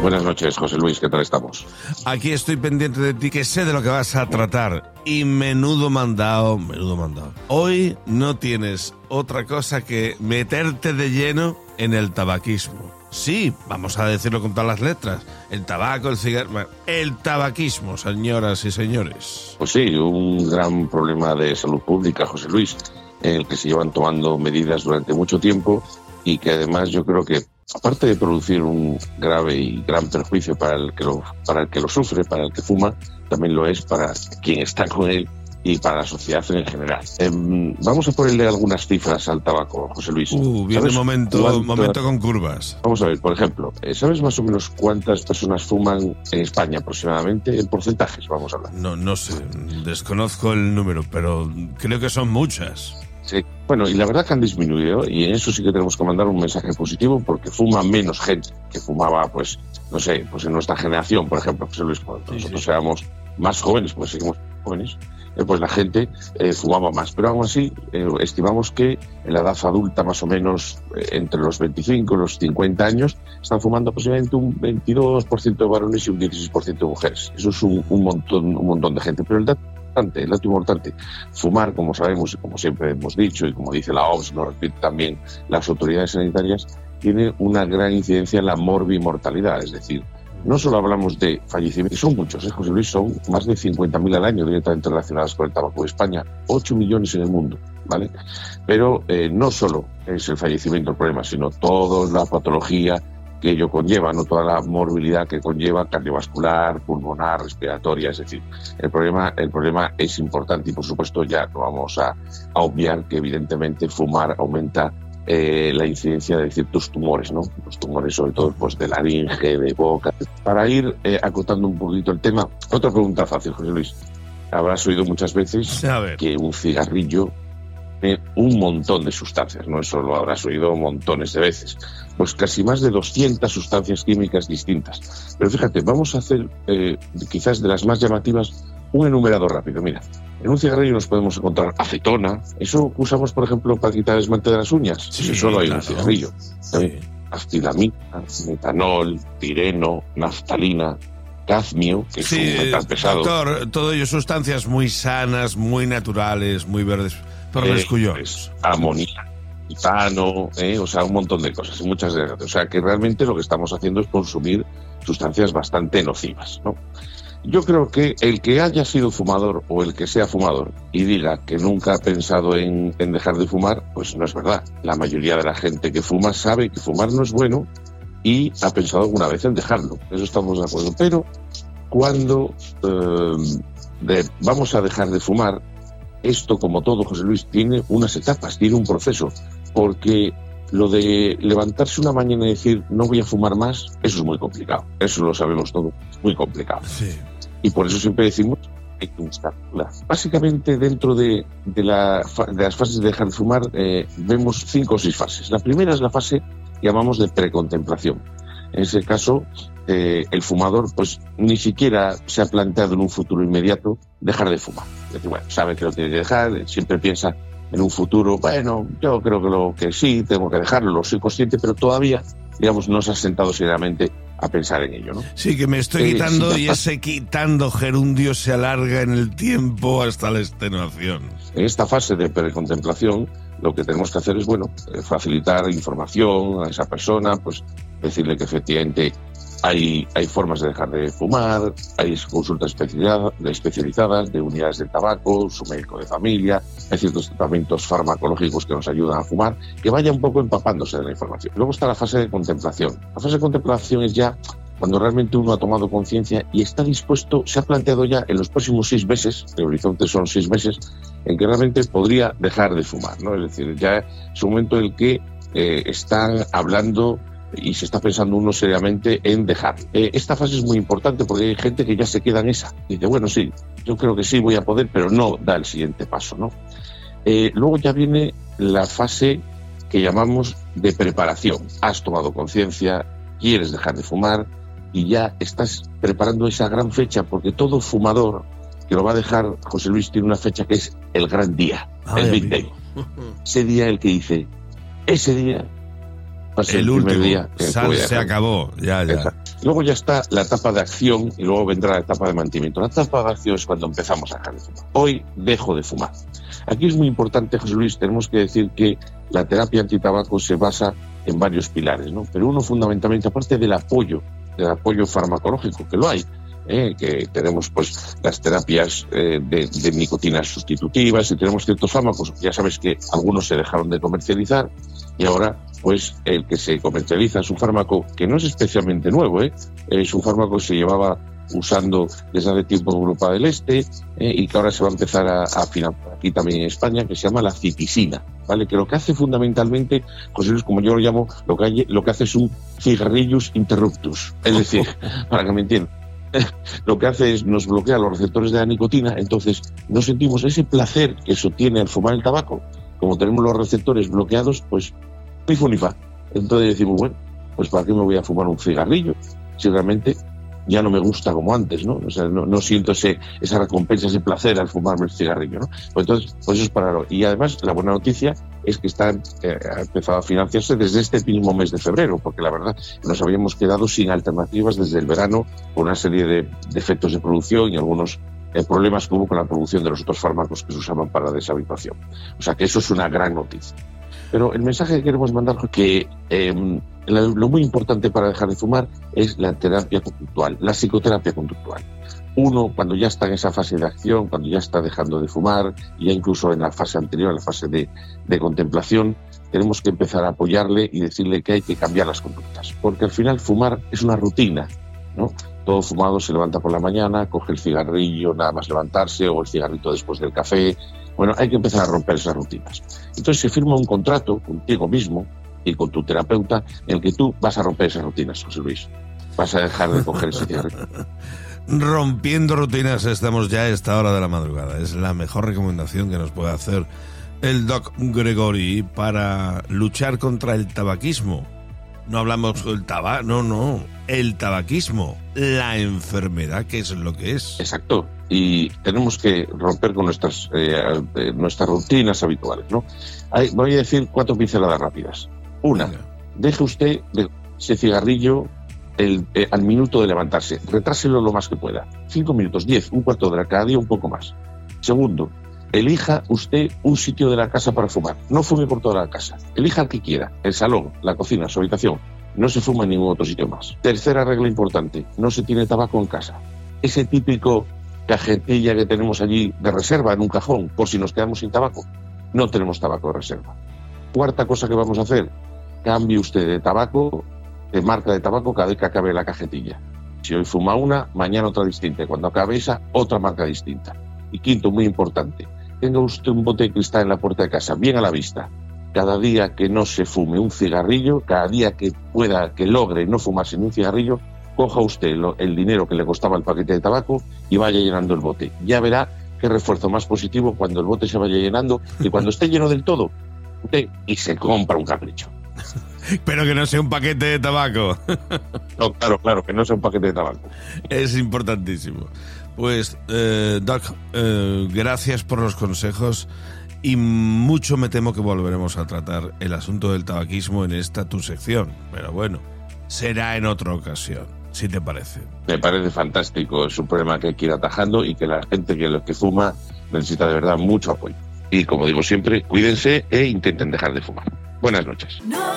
Buenas noches, José Luis, ¿qué tal estamos? Aquí estoy pendiente de ti, que sé de lo que vas a tratar. Y menudo mandado, menudo mandado. Hoy no tienes otra cosa que meterte de lleno en el tabaquismo. Sí, vamos a decirlo con todas las letras. El tabaco, el cigarro... El tabaquismo, señoras y señores. Pues sí, un gran problema de salud pública, José Luis, en el que se llevan tomando medidas durante mucho tiempo y que además yo creo que, aparte de producir un grave y gran perjuicio para el que lo, para el que lo sufre, para el que fuma, también lo es para quien está con él y para la sociedad en general. Em, vamos a ponerle algunas cifras al tabaco, José Luis. Uh, viene ¿Sabes momento, cuánto- momento con curvas. Vamos a ver, por ejemplo, eh, ¿sabes más o menos cuántas personas fuman en España aproximadamente? En porcentajes, vamos a hablar. No, no sé, desconozco el número, pero creo que son muchas. Sí. Bueno, y la verdad que han disminuido y en eso sí que tenemos que mandar un mensaje positivo porque fuma menos gente que fumaba, pues, no sé, pues en nuestra generación, por ejemplo, José Luis, cuando Sí, nosotros sí. éramos más jóvenes, pues seguimos jóvenes, eh, pues la gente eh, fumaba más. Pero aún así, eh, estimamos que en la edad adulta, más o menos entre los 25 y los 50 años, están fumando aproximadamente un 22% de varones y un 16% de mujeres. Eso es un, un montón, un montón de gente. Pero el dato importante, el dato importante, fumar, como sabemos y como siempre hemos dicho y como dice la OMS, lo repiten también las autoridades sanitarias, tiene una gran incidencia en la morbimortalidad, es decir, no solo hablamos de fallecimientos, son muchos, ¿eh, José Luis, son más de 50.000 al año directamente relacionados con el tabaco. España, 8 millones en el mundo, ¿vale? Pero eh, no solo es el fallecimiento el problema, sino toda la patología que ello conlleva, no toda la morbilidad que conlleva cardiovascular, pulmonar, respiratoria, es decir, el problema, el problema es importante y por supuesto ya no vamos a, a obviar que evidentemente fumar aumenta eh, la incidencia de ciertos tumores, ¿no? Los tumores sobre todo pues de laringe, de boca. Para ir eh, acotando un poquito el tema, otra pregunta fácil, José Luis. Habrás oído muchas veces que un cigarrillo tiene un montón de sustancias, no eso lo habrás oído montones de veces, pues casi más de 200 sustancias químicas distintas. Pero fíjate, vamos a hacer eh, quizás de las más llamativas un enumerado rápido. Mira, en un cigarrillo nos podemos encontrar acetona, eso usamos por ejemplo para quitar esmalte de las uñas, Sí, solo hay un cigarrillo. Sí. Metanol, pireno, naftalina, cadmio, que es un metal pesado. doctor, todo ello sustancias muy sanas, muy naturales, muy verdes, por los Eh, cuyos. pues, amonía, titano, eh, o sea, un montón de cosas, muchas de O sea, que realmente lo que estamos haciendo es consumir sustancias bastante nocivas, ¿no? Yo creo que el que haya sido fumador o el que sea fumador y diga que nunca ha pensado en, en dejar de fumar, pues no es verdad. La mayoría de la gente que fuma sabe que fumar no es bueno y ha pensado alguna vez en dejarlo. Eso estamos de acuerdo. Pero cuando eh, de- vamos a dejar de fumar, esto, como todo, José Luis, tiene unas etapas, tiene un proceso, porque lo de levantarse una mañana y decir no voy a fumar más, eso es muy complicado, eso lo sabemos todos, muy complicado. Sí. Y por eso siempre decimos hay que instalarla. Básicamente, dentro de, de la fa- de las fases de dejar de fumar, eh, vemos cinco o seis fases. La primera es la fase que llamamos de precontemplación. En ese caso, eh, el fumador pues ni siquiera se ha planteado en un futuro inmediato dejar de fumar. Es decir, bueno, sabe que lo tiene que dejar, siempre piensa en un futuro, bueno, yo creo que lo que sí, tengo que dejarlo, lo soy consciente, pero todavía, digamos, no se ha sentado seriamente a pensar en ello, ¿no? Sí, que me estoy Eh, quitando y ese quitando gerundio se alarga en el tiempo hasta la extenuación. En esta fase de precontemplación, lo que tenemos que hacer es, bueno, eh, facilitar información a esa persona, pues decirle que efectivamente hay, hay formas de dejar de fumar, hay consultas especializadas, de unidades de tabaco, su médico de familia, hay ciertos tratamientos farmacológicos que nos ayudan a fumar, que vaya un poco empapándose de la información. Luego está la fase de contemplación. La fase de contemplación es ya cuando realmente uno ha tomado conciencia y está dispuesto, se ha planteado ya en los próximos seis meses, el horizonte son seis meses, en que realmente podría dejar de fumar, ¿no? Es decir, ya es un momento en el que eh, están hablando y se está pensando uno seriamente en dejar. Eh, esta fase es muy importante porque hay gente que ya se queda en esa. Dice, bueno, sí, yo creo que sí voy a poder, pero no da el siguiente paso, ¿no? Eh, luego ya viene la fase que llamamos de preparación. Has tomado conciencia, quieres dejar de fumar y ya estás preparando esa gran fecha porque todo fumador que lo va a dejar, José Luis, tiene una fecha que es el gran día, Ay, el Big. Day. Ese día el que dice, ese día El último. día Sal, voy a se acabó. Ya, ya. Exacto. Luego ya está la etapa de acción y luego vendrá la etapa de mantenimiento. La etapa de acción es cuando empezamos a dejar de fumar. Hoy dejo de fumar. Aquí es muy importante, José Luis, tenemos que decir que la terapia antitabaco se basa en varios pilares, ¿no? Pero uno fundamentalmente, aparte del apoyo, del apoyo farmacológico, que lo hay, ¿eh? que tenemos pues las terapias eh, de, de, nicotinas sustitutivas y tenemos ciertos fármacos, ya sabes que algunos se dejaron de comercializar y ahora pues el que se comercializa es un fármaco que no es especialmente nuevo, ¿eh? es un fármaco que se llevaba usando desde hace tiempo en Europa del Este y que ahora se va a empezar a, a aquí también en España, que se llama la citisina, ¿vale? Que lo que hace fundamentalmente, José Luis, como yo lo llamo, lo que, hay, lo que hace es un cigarrillus interruptus, es decir, para que me entiendan, lo que hace es nos bloquea los receptores de la nicotina, entonces no sentimos ese placer que eso tiene al fumar el tabaco. Como tenemos los receptores bloqueados, pues ni fu. Entonces decimos, bueno, pues ¿para qué me voy a fumar un cigarrillo? Si realmente ya no me gusta como antes, ¿no? O sea, no, siento ese, esa recompensa, ese placer al fumarme el cigarrillo, ¿no? Pues entonces, pues eso es para... Y además, la buena noticia es que está, eh, ha empezado a financiarse desde este mismo mes de febrero, porque la verdad nos habíamos quedado sin alternativas desde el verano por una serie de, de efectos de producción y algunos eh, problemas que hubo con la producción de los otros fármacos que se usaban para la deshabituación. O sea que eso es una gran noticia. Pero el mensaje que queremos mandar es que eh, lo, muy importante para dejar de fumar es la terapia conductual, la psicoterapia conductual. Uno, cuando ya está en esa fase de acción, cuando ya está dejando de fumar, ya incluso en la fase anterior, en la fase de, de contemplación, tenemos que empezar a apoyarle y decirle que hay que cambiar las conductas. Porque al final fumar es una rutina, ¿no? todo fumado se levanta por la mañana, coge el cigarrillo nada más levantarse o el cigarrito después del café. Bueno, hay que empezar a romper esas rutinas. Entonces se firma un contrato contigo mismo y con tu terapeuta en el que tú vas a romper esas rutinas, José Luis. Vas a dejar de coger ese. Rompiendo rutinas estamos ya a esta hora de la madrugada. Es la mejor recomendación que nos puede hacer el doc Gregory para luchar contra el tabaquismo. No hablamos del tabaco, no, no, el tabaquismo, la enfermedad, que es lo que es. Exacto. Y tenemos que romper con nuestras, eh, nuestras rutinas habituales, ¿no? Hay, voy a decir cuatro pinceladas rápidas. Una, deje usted de ese cigarrillo el, eh, al minuto de levantarse. Retráselo lo más que pueda. Cinco minutos, diez, un cuarto de hora, cada día un poco más. Segundo, elija usted un sitio de la casa para fumar. No fume por toda la casa. Elija el que quiera. El salón, la cocina, su habitación. No se fuma en ningún otro sitio más. Tercera regla importante. No se tiene tabaco en casa. Ese típico cajetilla que tenemos allí de reserva en un cajón por si nos quedamos sin tabaco. No tenemos tabaco de reserva. Cuarta cosa que vamos a hacer. Cambie usted de tabaco, de marca de tabaco cada vez que acabe la cajetilla. Si hoy fuma una, mañana otra distinta. Cuando acabe esa, otra marca distinta. Y quinto, muy importante, tenga usted un bote de cristal en la puerta de casa, bien a la vista. Cada día que no se fume un cigarrillo, cada día que pueda, que logre no fumarse ni un cigarrillo, coja usted el dinero que le costaba el paquete de tabaco y vaya llenando el bote. Ya verá qué refuerzo más positivo cuando el bote se vaya llenando y cuando esté lleno del todo, usted y se compra un capricho. Pero que no sea un paquete de tabaco. No, claro, claro, que no sea un paquete de tabaco. Es importantísimo. Pues, eh, Doc, eh, gracias por los consejos y mucho me temo que volveremos a tratar el asunto del tabaquismo en esta tu sección. Pero bueno, será en otra ocasión, si te parece. Me parece fantástico, es un problema que hay que ir atajando y que la gente que, que fuma necesita de verdad mucho apoyo. Y como digo siempre, cuídense e intenten dejar de fumar. Buenas noches. No.